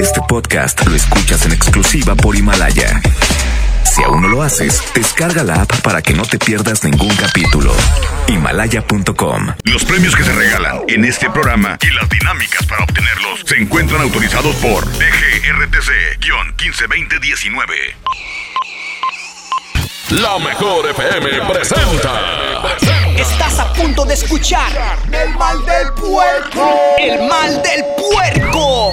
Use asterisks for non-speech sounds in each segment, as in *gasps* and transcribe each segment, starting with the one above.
Este podcast lo escuchas en exclusiva por Himalaya. Si aún no lo haces, descarga la app para que no te pierdas ningún capítulo. Himalaya.com. Los premios que se regalan en este programa y las dinámicas para obtenerlos se encuentran autorizados por DGRTC-152019. La mejor FM presenta. Estás a punto de escuchar El mal del puerco. El mal del puerco.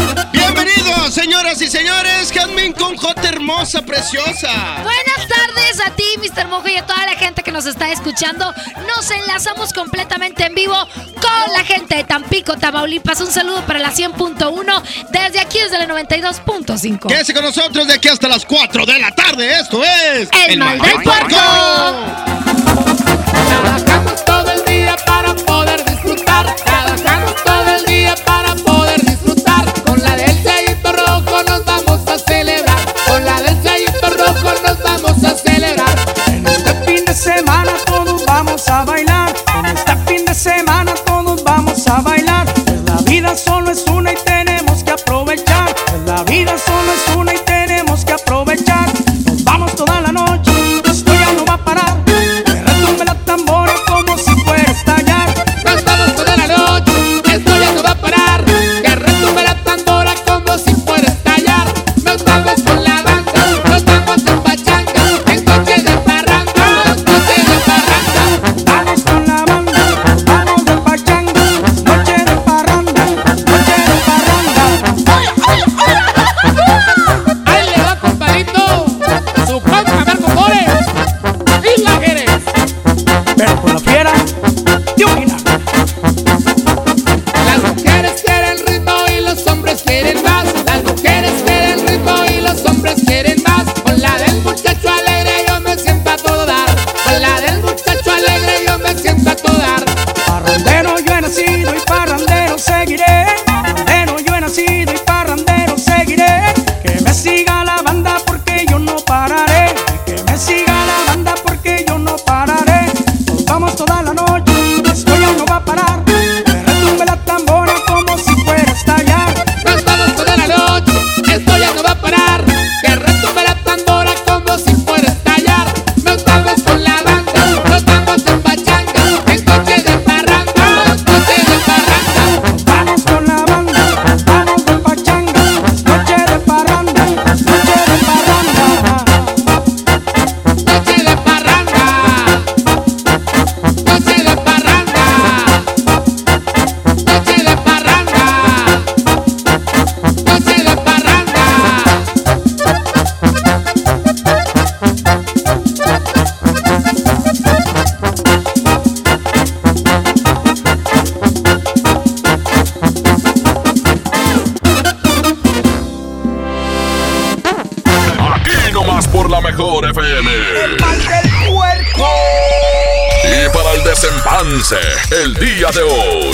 Bienvenidos, señoras y señores. Jazmín con J hermosa, preciosa. Buenas tardes a ti, Mr. Mojo, y a toda la gente que nos está escuchando. Nos enlazamos completamente en vivo con la gente de Tampico, Tamaulipas. Un saludo para la 100.1 desde aquí, desde la 92.5. Quédese con nosotros de aquí hasta las 4 de la tarde. Esto es. El mal del puerco. Trabajamos todo el día para poder disfrutar. Semana todos vamos a bailar. En este fin de semana todos vamos a bailar. La vida solo es una y tenemos que aprovechar. La vida solo es una y tenemos el día de hoy.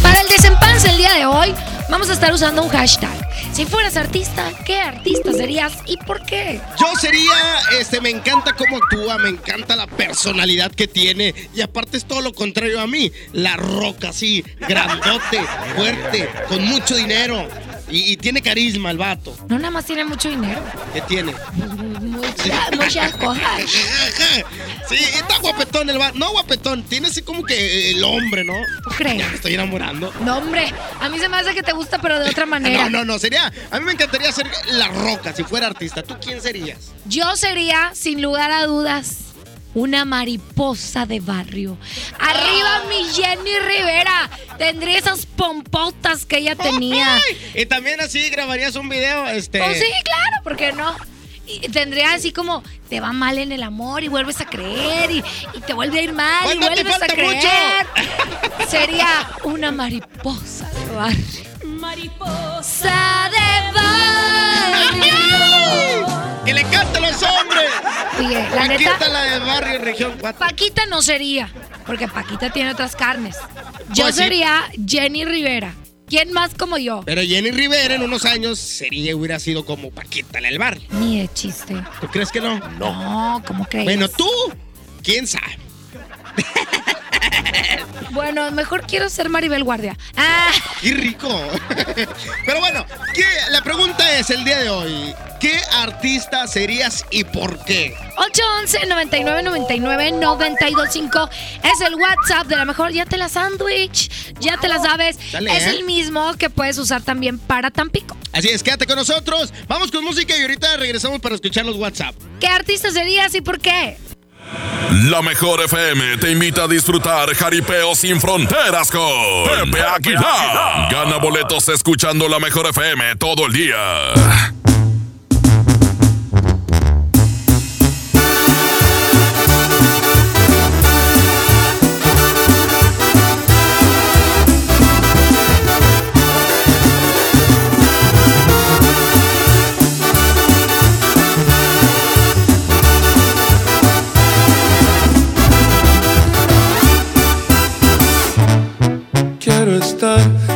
Para el desempanse el día de hoy, vamos a estar usando un hashtag. Si fueras artista, ¿qué artista serías y por qué? Yo sería, este, me encanta cómo actúa, me encanta la personalidad que tiene y aparte es todo lo contrario a mí, la roca así, grandote, fuerte, con mucho dinero, y, y tiene carisma el vato. No nada más tiene mucho dinero. ¿Qué tiene? Muchas, muchas cosas. Sí, está guapetón el vato. No guapetón, tiene así como que el hombre, ¿no? ¿Tú crees? Ya me estoy enamorando. No, hombre, a mí se me hace que te gusta, pero de otra *laughs* manera. No, no, no, sería. A mí me encantaría ser la roca si fuera artista. ¿Tú quién serías? Yo sería, sin lugar a dudas, una mariposa de barrio. Arriba mi Jenny Rivera. Tendría esas pompotas que ella tenía. Y también así grabarías un video, este. Pues sí, claro, ¿por qué no? y tendría así como te va mal en el amor y vuelves a creer y, y te vuelve a ir mal y vuelves a creer. *laughs* Sería una mariposa de barrio. Mariposa de barrio. *laughs* ¡Que le canten los hombres! Oye, la neta, Paquita, la de barrio región 4. Paquita no sería, porque Paquita tiene otras carnes. Yo Pues sí. sería Jenny Rivera. ¿Quién más como yo? Pero Jenny Rivera en unos años sería, hubiera sido como Paquita, la del barrio. Ni de chiste. ¿Tú crees que no? No, ¿cómo crees? Bueno, tú, quién sabe. *laughs* Bueno, mejor quiero ser Maribel Guardia. Ah, ¡Qué rico! *laughs* Pero bueno, ¿qué- la pregunta es el día de hoy: ¿qué artista serías y por qué? 811 99 99 925 es el WhatsApp de la mejor. Ya te la sándwich, ya te la sabes. Dale, es ¿eh? el mismo que puedes usar también para Tampico. Así es, quédate con nosotros. Vamos con música y ahorita regresamos para escuchar los WhatsApp. ¿Qué artista serías y por qué? La mejor FM te invita a disfrutar Jaripeo sin fronteras con Pepe Aguilar. Gana boletos escuchando la mejor FM todo el día.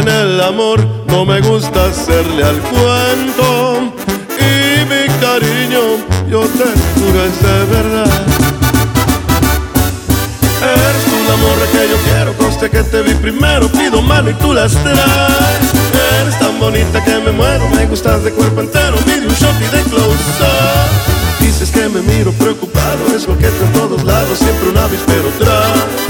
En el amor no me gusta hacerle al cuento y mi cariño yo te juro es de verdad. Eres tú la morra que yo quiero, conste que te vi primero, pido mano y tú las traes. Eres tan bonita que me muero, me gustas de cuerpo entero, mide un shot y de close up. Dices que me miro preocupado, es coqueta en todos lados, siempre un avispero tras.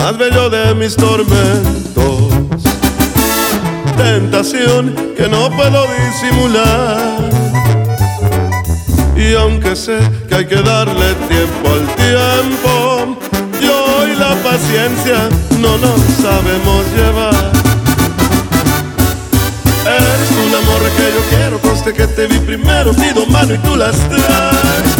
Más bello de mis tormentos. Tentación que no puedo disimular. Y aunque sé que hay que darle tiempo al tiempo, yo y la paciencia no nos sabemos llevar. Eres la morra que yo quiero, conste que te vi primero, pido mano y tú las traes.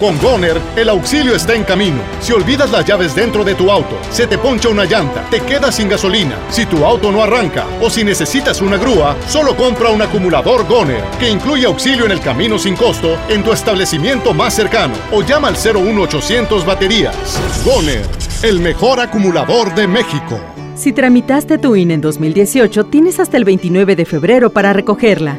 Con Goner, el auxilio está en camino. Si olvidas las llaves dentro de tu auto, se te poncha una llanta, te quedas sin gasolina, si tu auto no arranca o si necesitas una grúa, solo compra un acumulador Goner, que incluye auxilio en el camino sin costo en tu establecimiento más cercano o llama al 01800 baterías. Goner, el mejor acumulador de México. Si tramitaste tu INE en 2018, tienes hasta el 29 de febrero para recogerla.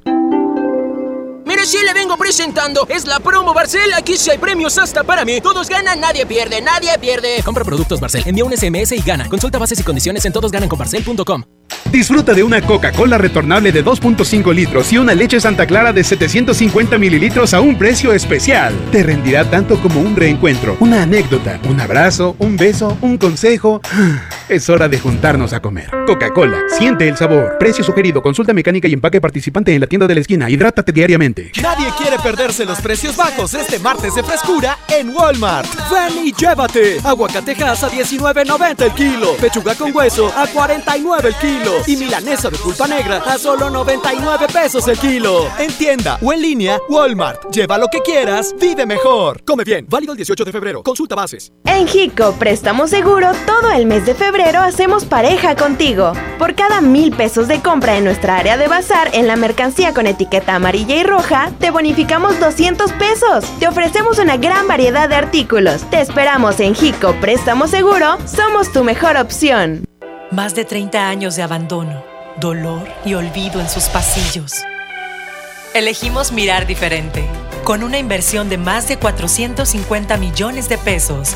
Sí le vengo presentando. Es la promo Barcel. Aquí sí hay premios hasta para mí. Todos ganan, nadie pierde, nadie pierde. Compra productos Barcel, envía un SMS y gana. Consulta bases y condiciones en todosgananconbarcel.com. Disfruta de una Coca-Cola retornable de 2.5 litros y una leche Santa Clara de 750 mililitros a un precio especial. Te rendirá tanto como un reencuentro, una anécdota, un abrazo, un beso, un consejo. Es hora de juntarnos a comer. Coca-Cola, siente el sabor. Precio sugerido, consulta mecánica y empaque participante en la tienda de la esquina. Hidrátate diariamente. Nadie quiere perderse los precios bajos este martes de frescura en Walmart. Ven y llévate. Aguacatejas a 19.90 el kilo. Pechuga con hueso a 49 el kilo. Y milanesa de pulpa negra a solo 99 pesos el kilo. En tienda o en línea, Walmart. Lleva lo que quieras, vive mejor. Come bien. Válido el 18 de febrero. Consulta bases. En Hico Préstamo Seguro, todo el mes de febrero hacemos pareja contigo. Por cada mil pesos de compra en nuestra área de bazar en la mercancía con etiqueta amarilla y roja, te bonificamos 200 pesos. Te ofrecemos una gran variedad de artículos. Te esperamos en Hico Préstamo Seguro. Somos tu mejor opción. Más de 30 años de abandono, dolor y olvido en sus pasillos. Elegimos mirar diferente. Con una inversión de más de 450 millones de pesos,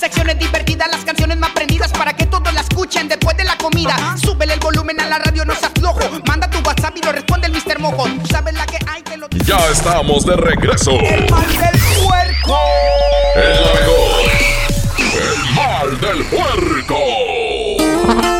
Secciones divertidas, las canciones más prendidas para que todos la escuchen después de la comida. Súbele el volumen a la radio, no se aflojo. Manda tu WhatsApp y lo responde el Mr. Mojo. Tú sabes la que hay que lo. Ya estamos de regreso. El mal del puerco. Es la mejor. El mal del puerco. *laughs*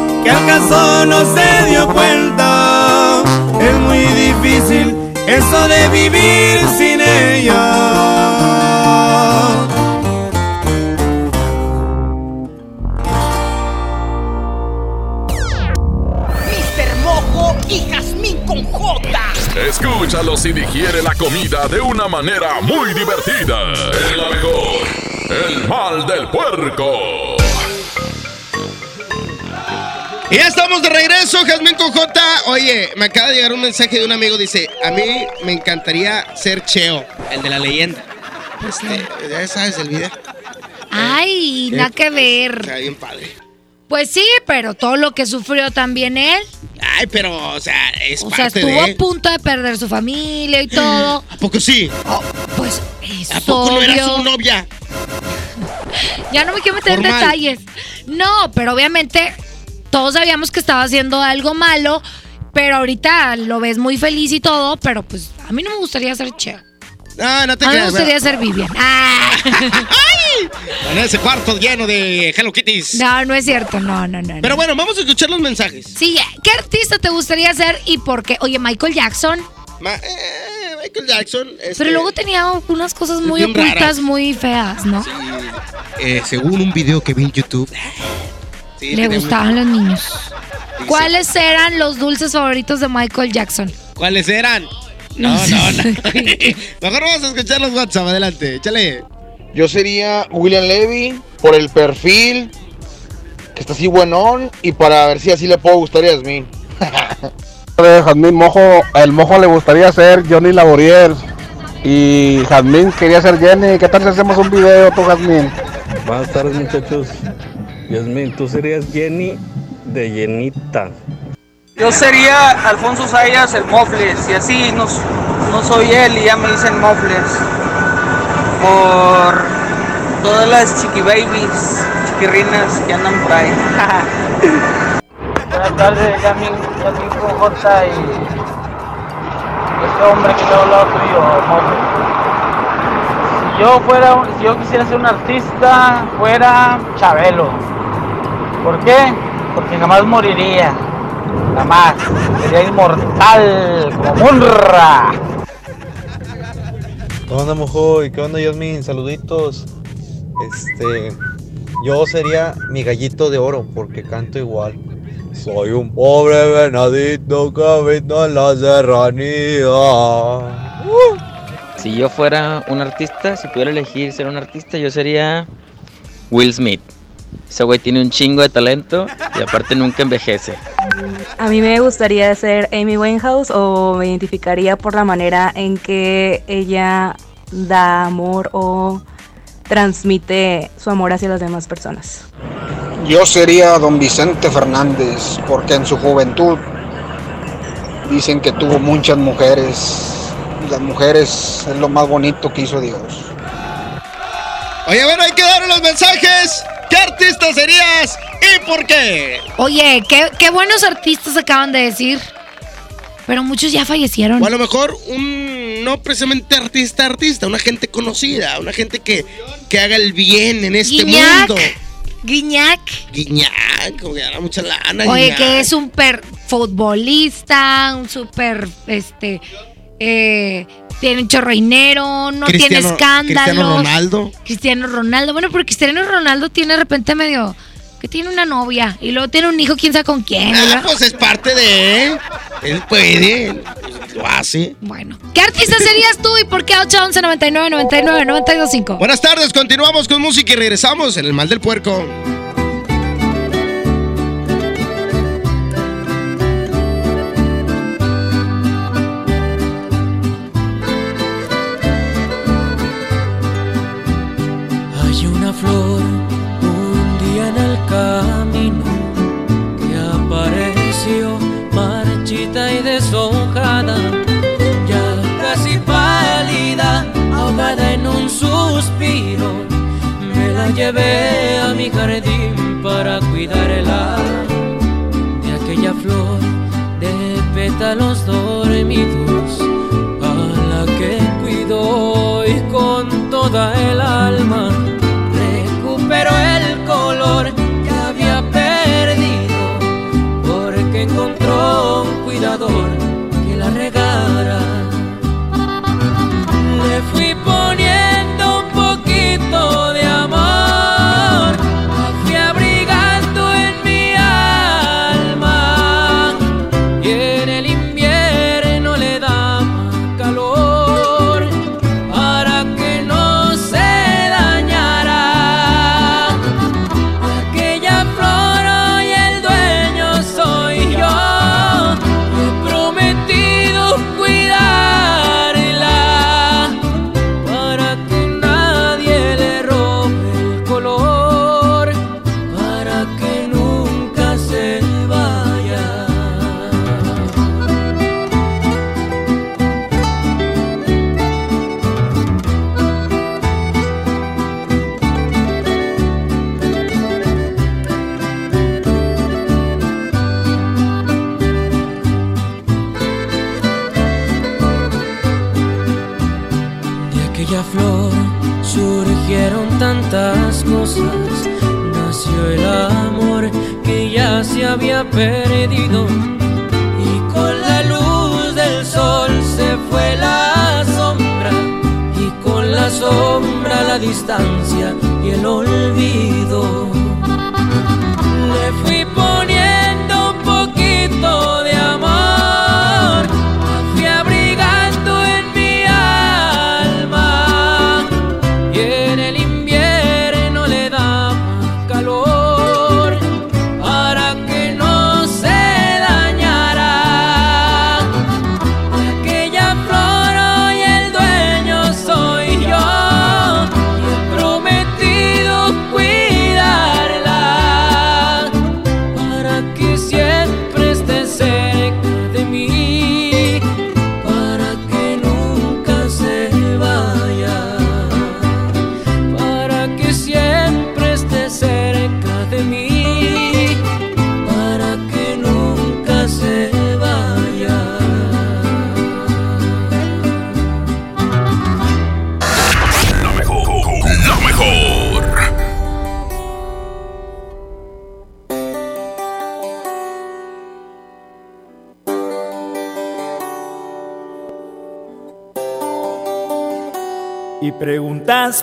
que al caso no se dio cuenta. Es muy difícil eso de vivir sin ella. Mr. Mojo y Jazmín con J. Escúchalos y digiere la comida de una manera muy divertida. Es la mejor. El mal del puerco. Y ya estamos de regreso, Jazmín con J. Oye, me acaba de llegar un mensaje de un amigo. Dice: A mí me encantaría ser Cheo, el de la leyenda. Este, ya sabes el video. Ay, Eh, nada que ver. Está bien padre. Pues sí, pero todo lo que sufrió también él. Ay, pero, o sea, es O sea, estuvo de. a punto de perder su familia y *gasps* todo. ¿A poco sí? Pues es ¿A poco no era obvio. su novia? *laughs* Ya no me quiero meter en detalles. No, pero obviamente todos sabíamos que estaba haciendo algo malo, pero ahorita lo ves muy feliz y todo, pero pues a mí no me gustaría ser Cheo. No, no te A mí me gustaría ser Vivian. *laughs* Ah. En ese cuarto lleno de Hello Kitties. No, no es cierto, no, no, no. Pero bueno, vamos a escuchar los mensajes. Sí, ¿qué artista te gustaría ser y por qué? Oye, Michael Jackson. Ma- eh, Michael Jackson. este, Pero luego tenía unas cosas muy ocultas, raras. muy feas, ¿no? eh, según un video que vi en YouTube. Sí, Le gustaban los niños. Dice- ¿Cuáles eran los dulces favoritos de Michael Jackson? ¿Cuáles eran? No, no, no. *laughs* Mejor vamos a escuchar los WhatsApp. Adelante, échale. Yo sería William Levy por el perfil, que está así buenón, y para ver si así le puedo gustar *laughs* a Yasmín. de Jazmín Mojo, el Mojo le gustaría ser Johnny Laboriel y Jazmín quería ser Jenny. ¿Qué tal si hacemos un video tú, Jazmín? Buenas tardes muchachos. Yasmin, tú serías Jenny de Llenita. Yo sería Alfonso Sayas el Mofles y así no, no soy él y ya me dicen Mofles por todas las chiqui babies, chiquirrinas que andan por ahí. Buenas tardes, Yamin, Yamin con J y este hombre que está al lado tuyo, Mojo. Si yo fuera, si yo quisiera ser un artista, fuera Chabelo. ¿Por qué? Porque jamás moriría. Jamás. Sería inmortal, como Munra. ¿Qué onda, mojo? ¿Y qué onda, Yasmin? Saluditos. Este. Yo sería mi gallito de oro porque canto igual. Soy un pobre venadito que habita en la serranía. Si yo fuera un artista, si pudiera elegir ser un artista, yo sería Will Smith. Ese güey tiene un chingo de talento y aparte nunca envejece. A mí me gustaría ser Amy Winehouse o me identificaría por la manera en que ella da amor o transmite su amor hacia las demás personas. Yo sería don Vicente Fernández, porque en su juventud dicen que tuvo muchas mujeres. Y las mujeres es lo más bonito que hizo Dios. Oye, bueno, hay que dar los mensajes. ¿Qué artista serías y por qué? Oye, qué, qué buenos artistas acaban de decir. Pero muchos ya fallecieron. O a lo mejor un no precisamente artista, artista, una gente conocida, una gente que, que haga el bien en este Guiñac. mundo. Guiñac. Guiñac, como que gana mucha lana. Oye, Guiñac. que es un super futbolista, un super, este, eh, tiene dinero, no tiene escándalos. Cristiano Ronaldo. Cristiano Ronaldo. Bueno, pero Cristiano Ronaldo tiene de repente medio Que tiene una novia y luego tiene un hijo, quién sabe con quién. Ah, pues es parte de. Él puede, él lo hace. Bueno. ¿Qué artista serías tú y por qué 811 99 99 925? Buenas tardes, continuamos con música y regresamos en el mal del puerco. Llevé a mi jardín para cuidarla. De aquella flor de pétalos dormidos a la que cuidó y con toda el alma había perdido y con la luz del sol se fue la sombra y con la sombra la distancia y el olvido.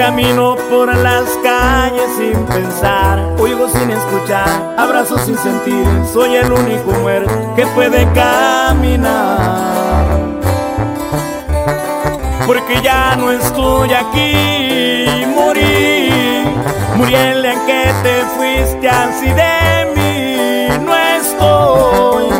camino por las calles sin pensar, oigo sin escuchar, abrazo sin sentir, soy el único muerto que puede caminar. Porque ya no estoy aquí, morí, morí en que te fuiste así de mí. No estoy,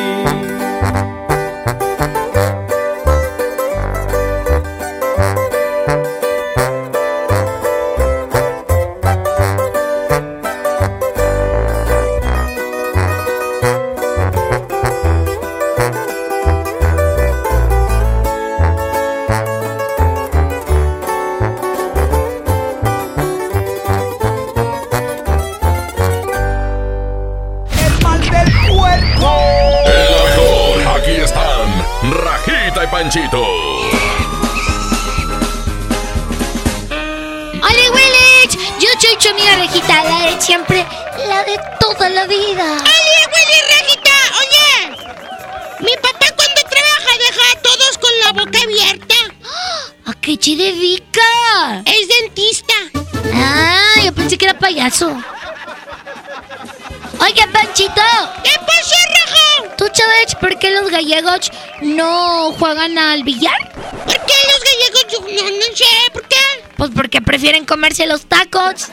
Oiga, Panchito. ¿Qué pasó, Raja? ¿Tú sabes por qué los gallegos no juegan al billar? ¿Por qué los gallegos? Yo no, no sé, ¿por qué? Pues porque prefieren comerse los tacos.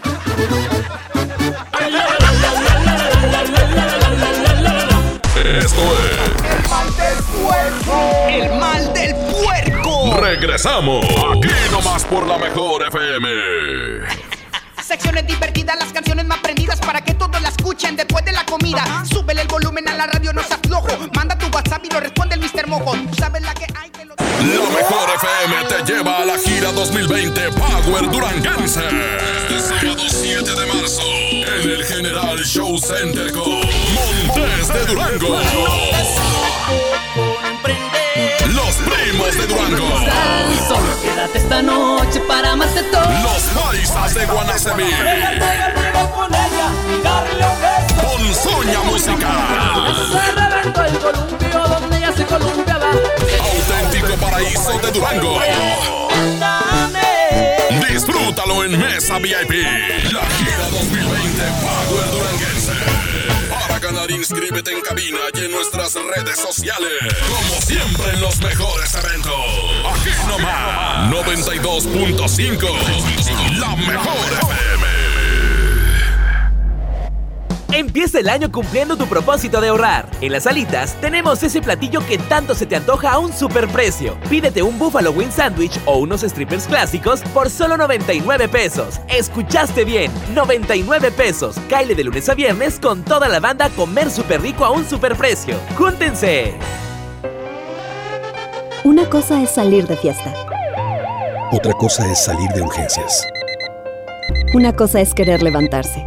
Esto es El mal del puerco. El mal del puerco. Regresamos. Aquí nomás por la mejor FM. Secciones divertidas, las canciones más prendidas para que todos la escuchen después de la comida. Súbele el volumen a la radio, no seas flojo. Manda tu WhatsApp y lo responde el Mr. Mojo. Tú sabes la que hay que lo... La mejor FM te lleva a la gira 2020 Power Duranguense. Este sábado 7 de marzo en el General Show Center con Montes de Durango. Los primos de Durango. Quédate esta noche para de todo. Los paisas de Guanacemí. con ella y darle un beso. Ponzoña musical. Se reventó el columpio donde ella se columpiaba. Auténtico paraíso de Durango. Disfrútalo en Mesa VIP. La gira 2020 Power Duranguense. Para inscríbete en cabina y en nuestras redes sociales. Como siempre en los mejores eventos. Aquí nomás. 92.5. La mejor Empieza el año cumpliendo tu propósito de ahorrar. En las alitas tenemos ese platillo que tanto se te antoja a un superprecio. Pídete un Buffalo Wing Sandwich o unos strippers clásicos por solo 99 pesos. Escuchaste bien, 99 pesos. Caile de lunes a viernes con toda la banda a comer súper rico a un superprecio. ¡Júntense! Una cosa es salir de fiesta. Otra cosa es salir de urgencias. Una cosa es querer levantarse.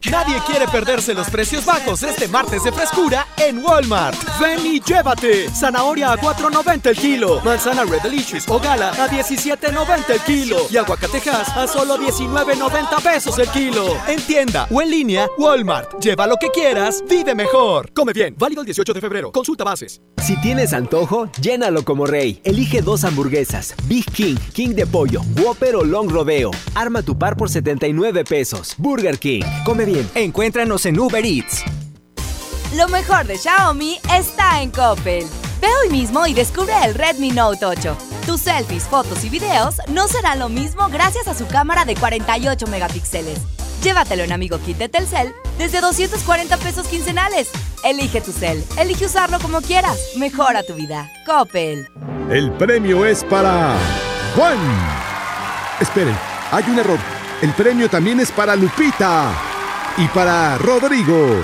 Nadie quiere perderse los precios bajos este martes de frescura en Walmart. Ven y llévate. Zanahoria a 4.90 el kilo. Manzana Red Delicious o Gala a 17.90 el kilo. Y aguacatejas a solo 19.90 pesos el kilo. En tienda o en línea, Walmart. Lleva lo que quieras, vive mejor. Come bien. Válido el 18 de febrero. Consulta bases. Si tienes antojo, llénalo como rey. Elige dos hamburguesas. Big King, King de pollo, Whopper o Long Rodeo. Arma tu par por 79 pesos. Burger King. Come bien. Encuéntranos en Uber Eats. Lo mejor de Xiaomi está en Coppel. Ve hoy mismo y descubre el Redmi Note 8. Tus selfies, fotos y videos no serán lo mismo gracias a su cámara de 48 megapíxeles. Llévatelo en Amigo Kit de Telcel desde 240 pesos quincenales. Elige tu cel, elige usarlo como quieras. Mejora tu vida. Coppel. El premio es para Juan. Esperen, hay un error. El premio también es para Lupita y para Rodrigo.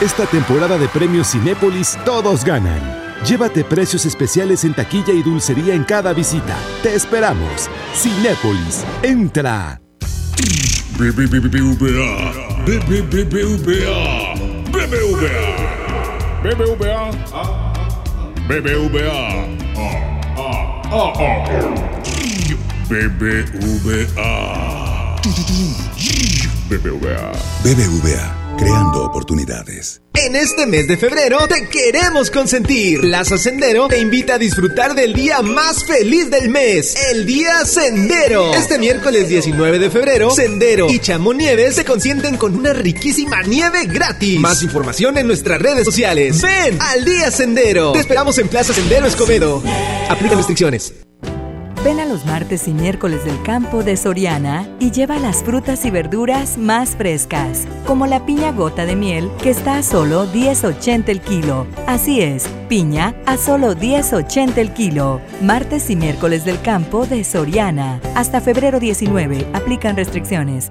Esta temporada de premios Cinépolis todos ganan. Llévate precios especiales en taquilla y dulcería en cada visita. Te esperamos. Cinépolis, entra. BBVA, BBVA, BBVA, BBVA, BBVA, BBVA, BBVA. BBVA, creando oportunidades. En este mes de febrero te queremos consentir. Plaza Sendero te invita a disfrutar del día más feliz del mes, el Día Sendero. Este miércoles 19 de febrero, Sendero y Chamonieves se consienten con una riquísima nieve gratis. Más información en nuestras redes sociales. Ven al Día Sendero. Te esperamos en Plaza Sendero Escobedo. Aplica restricciones. Ven a los martes y miércoles del campo de Soriana y lleva las frutas y verduras más frescas, como la piña gota de miel que está a solo 10.80 el kilo. Así es, piña a solo 10.80 el kilo. Martes y miércoles del campo de Soriana. Hasta febrero 19. Aplican restricciones.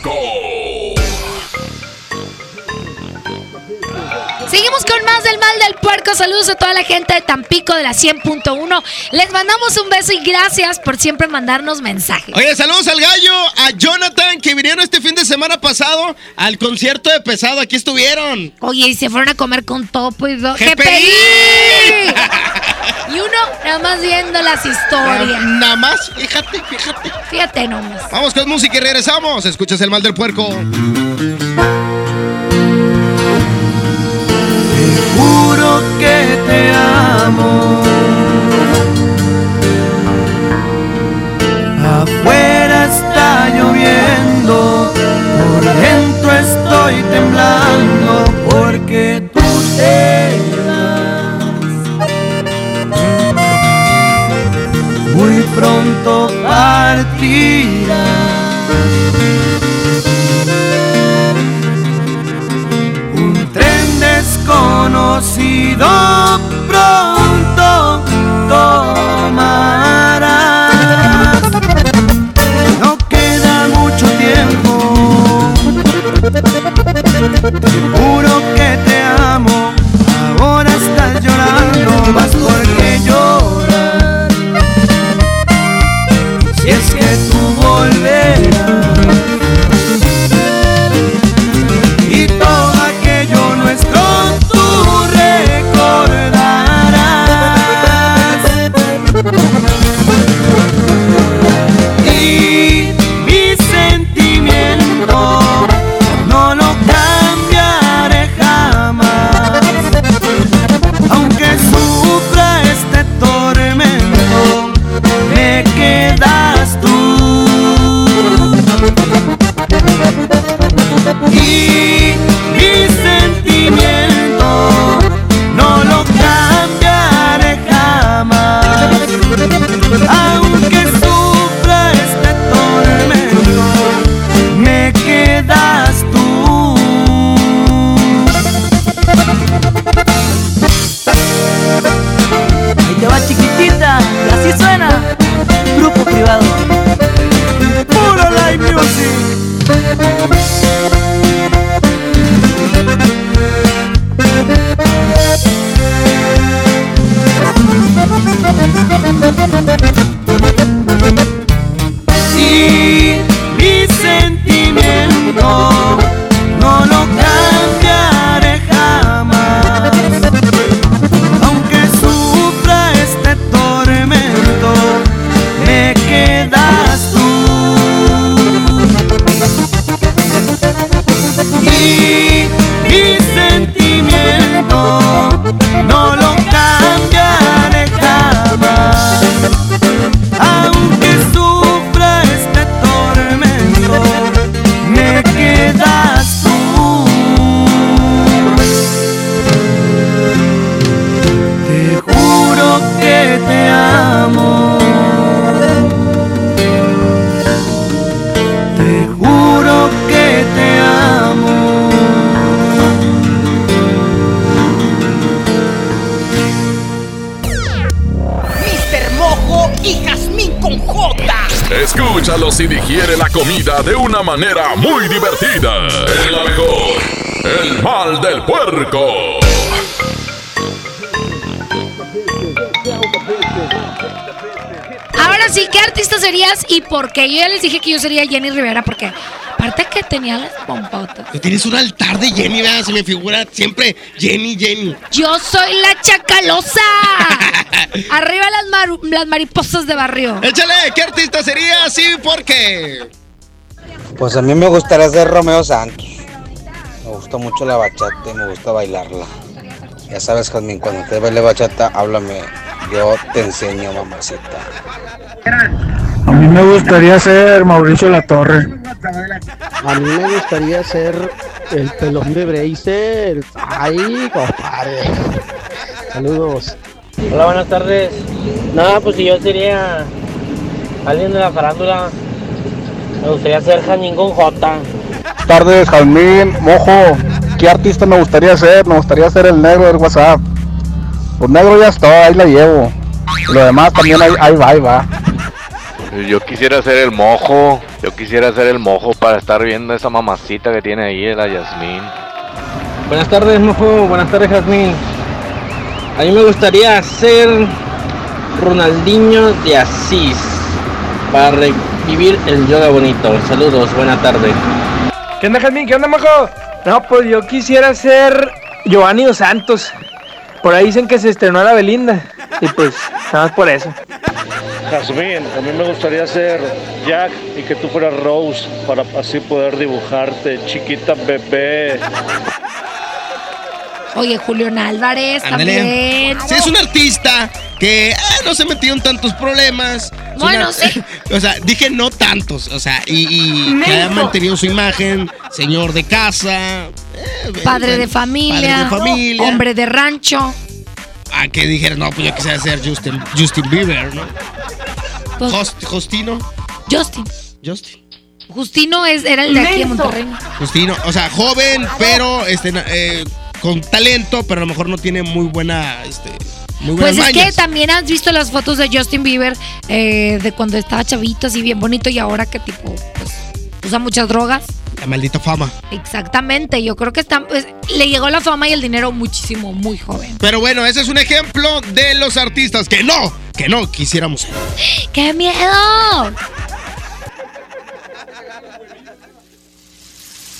Seguimos con más del mal del puerco. Saludos a toda la gente de Tampico de la 100.1. Les mandamos un beso y gracias por siempre mandarnos mensajes. Oye, saludos al gallo, a Jonathan, que vinieron este fin de semana pasado al concierto de Pesado. Aquí estuvieron. Oye, y se fueron a comer con topo y dos. *laughs* ¡GPI! Y uno nada más viendo las historias. Nada más, fíjate, fíjate. Fíjate nomás. Vamos con música y regresamos. Escuchas el mal del puerco. Que te amo. Afuera está lloviendo, por dentro estoy temblando porque tú te vas. Muy pronto partirás. Desconocido pronto tomarás. No queda mucho tiempo. Te juro que te amo. Y digiere la comida de una manera muy divertida. Es la mejor. El mal del puerco. Ahora sí, ¿qué artista serías y por qué? Yo ya les dije que yo sería Jenny Rivera porque aparte que tenía las pompotas. Tú tienes un altar de Jenny, ¿verdad? Se me figura siempre Jenny, Jenny. Yo soy la chacalosa. *laughs* *laughs* Arriba las, maru- las mariposas de barrio. Échale, ¿qué artista sería? Sí, ¿por qué? Pues a mí me gustaría ser Romeo Santos. Me gusta mucho la bachata y me gusta bailarla. Ya sabes, Jazmín, cuando te baile bachata, háblame. Yo te enseño, mamacita. A mí me gustaría ser Mauricio Latorre. A mí me gustaría ser el pelón de Bracer. Ay, compadre. Saludos. Hola, buenas tardes. No, pues si yo sería alguien de la farándula, me gustaría ser Janín con J. Tardes, Jalmín, Mojo. ¿Qué artista me gustaría ser? Me gustaría ser el negro del WhatsApp. Pues negro ya está, ahí la llevo. Lo demás también ahí, ahí va, ahí va. Yo quisiera ser el mojo, yo quisiera ser el mojo para estar viendo esa mamacita que tiene ahí, la Yasmín. Buenas tardes, Mojo. Buenas tardes, Jazmín. A mí me gustaría ser Ronaldinho de Asís para revivir el yoga bonito. Saludos, buena tarde. ¿Qué onda, Jazmín? ¿Qué onda, Mojo? No, pues yo quisiera ser Giovanni Dos Santos. Por ahí dicen que se estrenó la Belinda. Y pues, nada más por eso. Jazmín, a mí me gustaría ser Jack y que tú fueras Rose para así poder dibujarte, chiquita bebé. Oye, Julián Álvarez Ándale. también. Sí, es un artista que ah, no se metió en tantos problemas. Bueno, una- sí. *laughs* o sea, dije no tantos. O sea, y, y que haya Menso. mantenido su imagen, señor de casa. eh, Padre de padre familia, de familia. hombre de rancho. A que dijeron, no, pues yo quisiera ser Justin, Justin Bieber, ¿no? Pues- Host- Justino. Justin. Justin. Justino es, era el de aquí de. Monterrey. Justino, o sea, joven, pero este, eh, con talento, pero a lo mejor no tiene muy buena, este, muy Pues es que también has visto las fotos de Justin Bieber eh, de cuando estaba chavito, así bien bonito, y ahora que tipo, pues, usa muchas drogas. La maldita fama. Exactamente, yo creo que está, pues, le llegó la fama y el dinero muchísimo, muy joven. Pero bueno, ese es un ejemplo de los artistas que no, que no quisiéramos ser. ¡Qué miedo!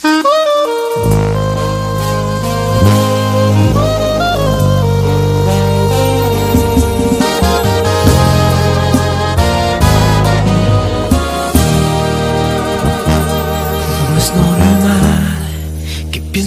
*laughs*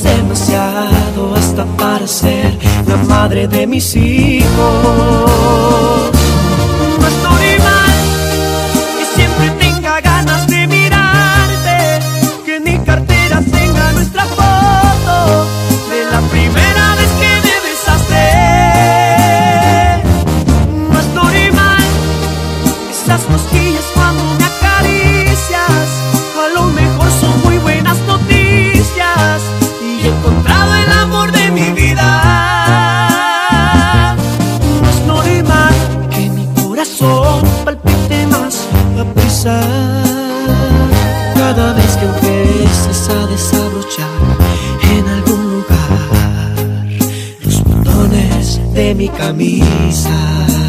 Demasiado hasta para ser la madre de mis hijos. Camisa.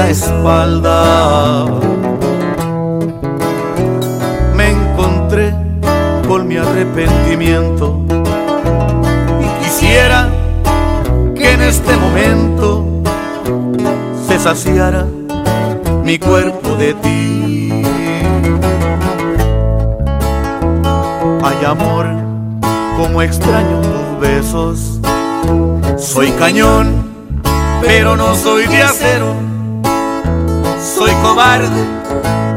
La espalda. Me encontré con mi arrepentimiento y quisiera que en este momento se saciara mi cuerpo de ti. Ay amor, como extraño tus besos. Soy cañón, pero no soy de acero. Soy cobarde,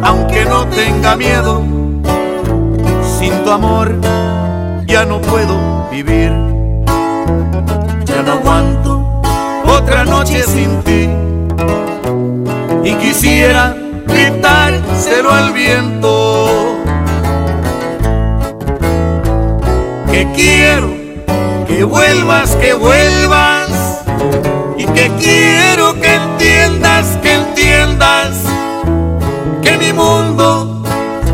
aunque no tenga miedo. Sin tu amor ya no puedo vivir. Ya no aguanto otra noche sin ti y quisiera gritárselo al viento. Que quiero que vuelvas, que vuelvas y que quiero que entiendas, que que mi mundo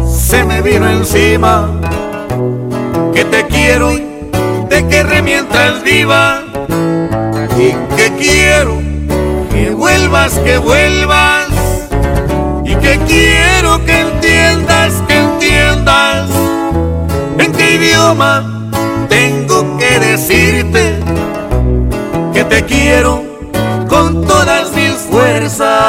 se me vino encima. Que te quiero, te querré mientras viva y que quiero que vuelvas, que vuelvas y que quiero que entiendas, que entiendas en qué idioma tengo que decirte que te quiero con todas mis fuerzas.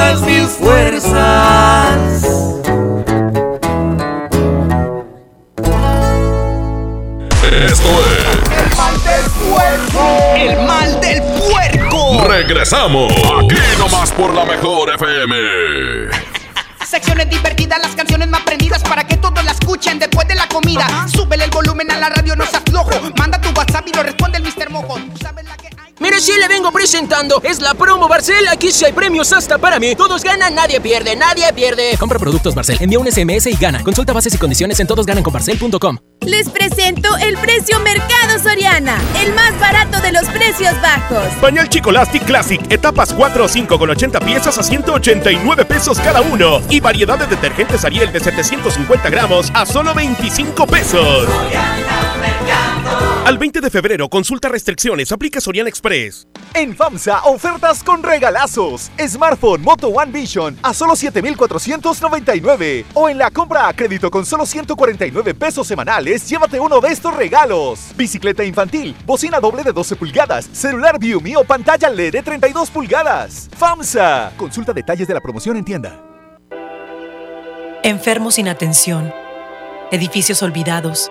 todas mis fuerzas. Esto El mal del puerco. El mal del puerco. es. Regresamos. Aquí nomás por la mejor FM. Secciones divertidas, las canciones más prendidas para que todos la escuchen después de la comida. Súbele el volumen a la radio, no seas flojo. Manda tu WhatsApp y lo responde el Mr. Mojo. Tú sabes la que Mire, sí le vengo presentando. Es la promo Barcel. Aquí sí hay premios hasta para mí. Todos ganan, nadie pierde, nadie pierde. Compra productos Barcel, envía un SMS y gana. Consulta bases y condiciones en todosgananconbarcel.com. Les presento el precio Mercado Soriana, el más barato de los precios bajos. Pañal Chicolastic Classic, etapas 4 o 5 con 80 piezas a 189 pesos cada uno. Y variedad de detergentes Ariel de 750 gramos a solo 25 pesos. Al 20 de febrero, consulta restricciones, aplica Soriana Express. En FAMSA, ofertas con regalazos. Smartphone Moto One Vision a solo 7,499. O en la compra a crédito con solo 149 pesos semanales, llévate uno de estos regalos. Bicicleta infantil, bocina doble de 12 pulgadas, celular Viumi o pantalla LED de 32 pulgadas. FAMSA. Consulta detalles de la promoción en tienda. Enfermos sin atención, edificios olvidados,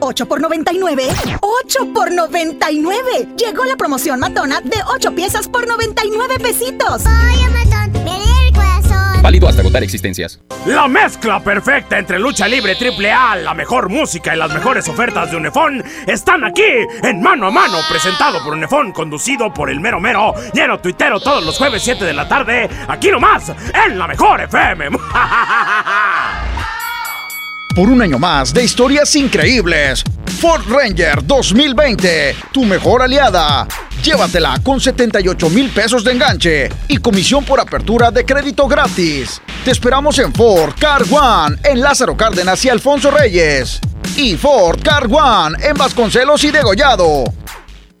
8 por 99. 8 por 99. Llegó la promoción matona de 8 piezas por 99 pesitos. Oye, matón, me lee el corazón. Válido hasta agotar existencias. La mezcla perfecta entre lucha libre triple A, la mejor música y las mejores ofertas de Unefón están aquí en Mano a Mano, presentado por Unefón, conducido por el mero mero, lleno tuitero todos los jueves 7 de la tarde, aquí nomás, en la mejor FM. *laughs* por un año más de historias increíbles. Ford Ranger 2020, tu mejor aliada. Llévatela con 78 mil pesos de enganche y comisión por apertura de crédito gratis. Te esperamos en Ford Car One en Lázaro Cárdenas y Alfonso Reyes. Y Ford Car One en Vasconcelos y Degollado.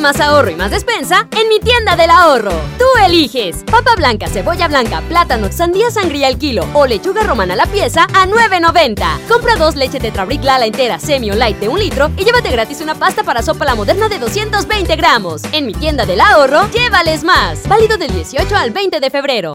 Más ahorro y más despensa en mi tienda del ahorro. Tú eliges papa blanca, cebolla blanca, plátano, sandía sangría al kilo o lechuga romana a la pieza a 9.90. Compra dos leche Tetrabric Lala entera semi o light de un litro y llévate gratis una pasta para sopa la moderna de 220 gramos. En mi tienda del ahorro, llévales más. Válido del 18 al 20 de febrero.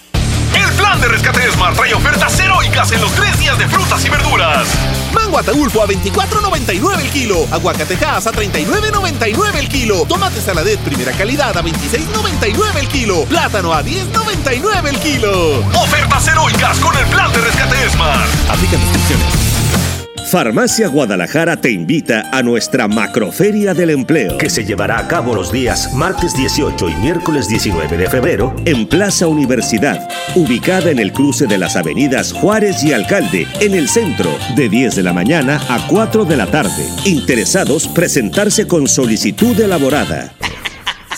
Plan de rescate Smart trae ofertas heroicas en los tres días de frutas y verduras. Mango Ataulfo a 24.99 el kilo. Aguacatejas a 39.99 el kilo. Tomate saladet primera calidad a 26.99 el kilo. Plátano a 10.99 el kilo. Ofertas heroicas con el plan de rescate Smart. Aplican restricciones. Farmacia Guadalajara te invita a nuestra Macroferia del Empleo, que se llevará a cabo los días martes 18 y miércoles 19 de febrero en Plaza Universidad, ubicada en el cruce de las avenidas Juárez y Alcalde, en el centro, de 10 de la mañana a 4 de la tarde. Interesados, presentarse con solicitud elaborada.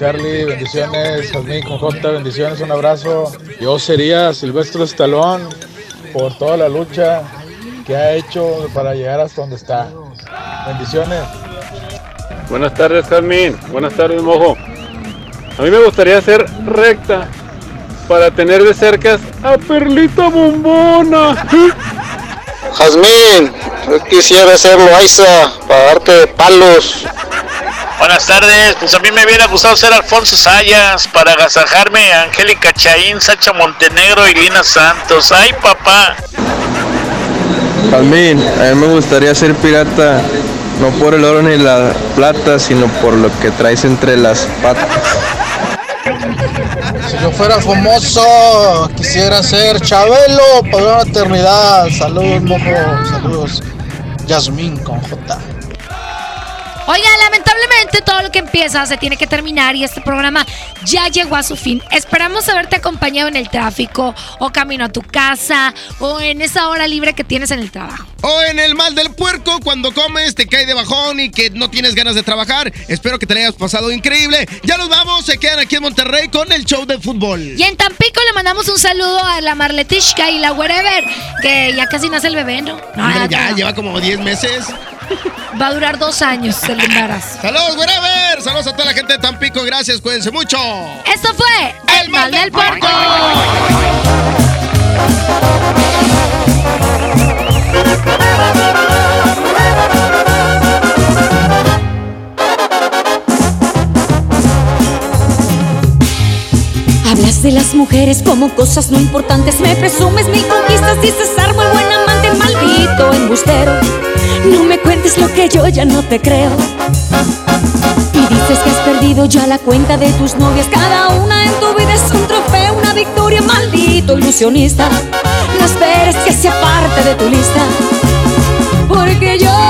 Charlie, bendiciones, Jazmín con J, bendiciones, un abrazo. Yo sería Silvestre Estalón por toda la lucha que ha hecho para llegar hasta donde está. Bendiciones. Buenas tardes, Carmen. Buenas tardes, Mojo. A mí me gustaría ser recta para tener de cerca a Perlita Bombona. Jazmín, yo quisiera hacerlo Aiza para darte palos. Buenas tardes, pues a mí me hubiera gustado ser Alfonso Sayas para agasajarme a Angélica Chaín, Sacha Montenegro y Lina Santos. ¡Ay, papá! Jazmín, a mí me gustaría ser pirata, no por el oro ni la plata, sino por lo que traes entre las patas. Si yo fuera famoso, quisiera ser Chabelo por una eternidad. Saludos, mojo. Saludos. Yasmín con J. Oiga, lamentablemente todo lo que empieza se tiene que terminar y este programa ya llegó a su fin. Esperamos haberte acompañado en el tráfico o camino a tu casa o en esa hora libre que tienes en el trabajo. O en el mal del puerco, cuando comes, te cae de bajón y que no tienes ganas de trabajar. Espero que te hayas pasado increíble. Ya nos vamos, se quedan aquí en Monterrey con el show de fútbol. Y en Tampico le mandamos un saludo a la Marletishka y la Wherever, que ya casi nace el bebé, ¿no? Hombre, ya lleva como 10 meses. Va a durar dos años el embarazo. Saludos, wherever. Saludos a toda la gente de Tampico. Gracias, cuídense mucho. Esto fue El Mal del Puerco. Hablas hablas de las mujeres como cosas no importantes. Me presumes mil conquistas, dices armo el buen amante, maldito embustero. No me cuentes lo que yo ya no te creo. Y dices que has perdido ya la cuenta de tus novias. Cada una en tu vida es un trofeo, una victoria, maldito ilusionista. No esperes que sea parte de tu lista. Porque yo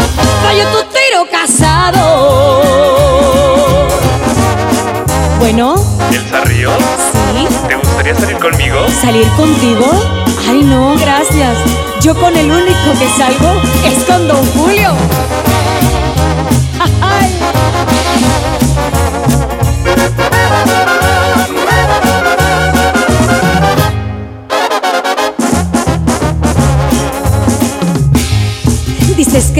Fallo tu tiro casado. Bueno, ¿Elsa Ríos? sí. ¿Te gustaría salir conmigo? ¿Salir contigo? Ay, no, gracias. Yo con el único que salgo es con Don Julio. *laughs* Ay.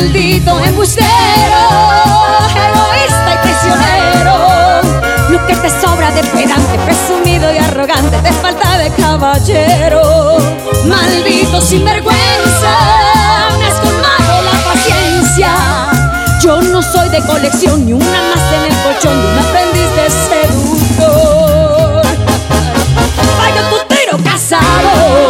Maldito embustero, egoísta y prisionero. Lo que te sobra de pedante, presumido y arrogante, te falta de caballero. Maldito sinvergüenza, me has colmado la paciencia. Yo no soy de colección ni una más en el colchón de un aprendiz de seductor. Vaya tu tiro casado.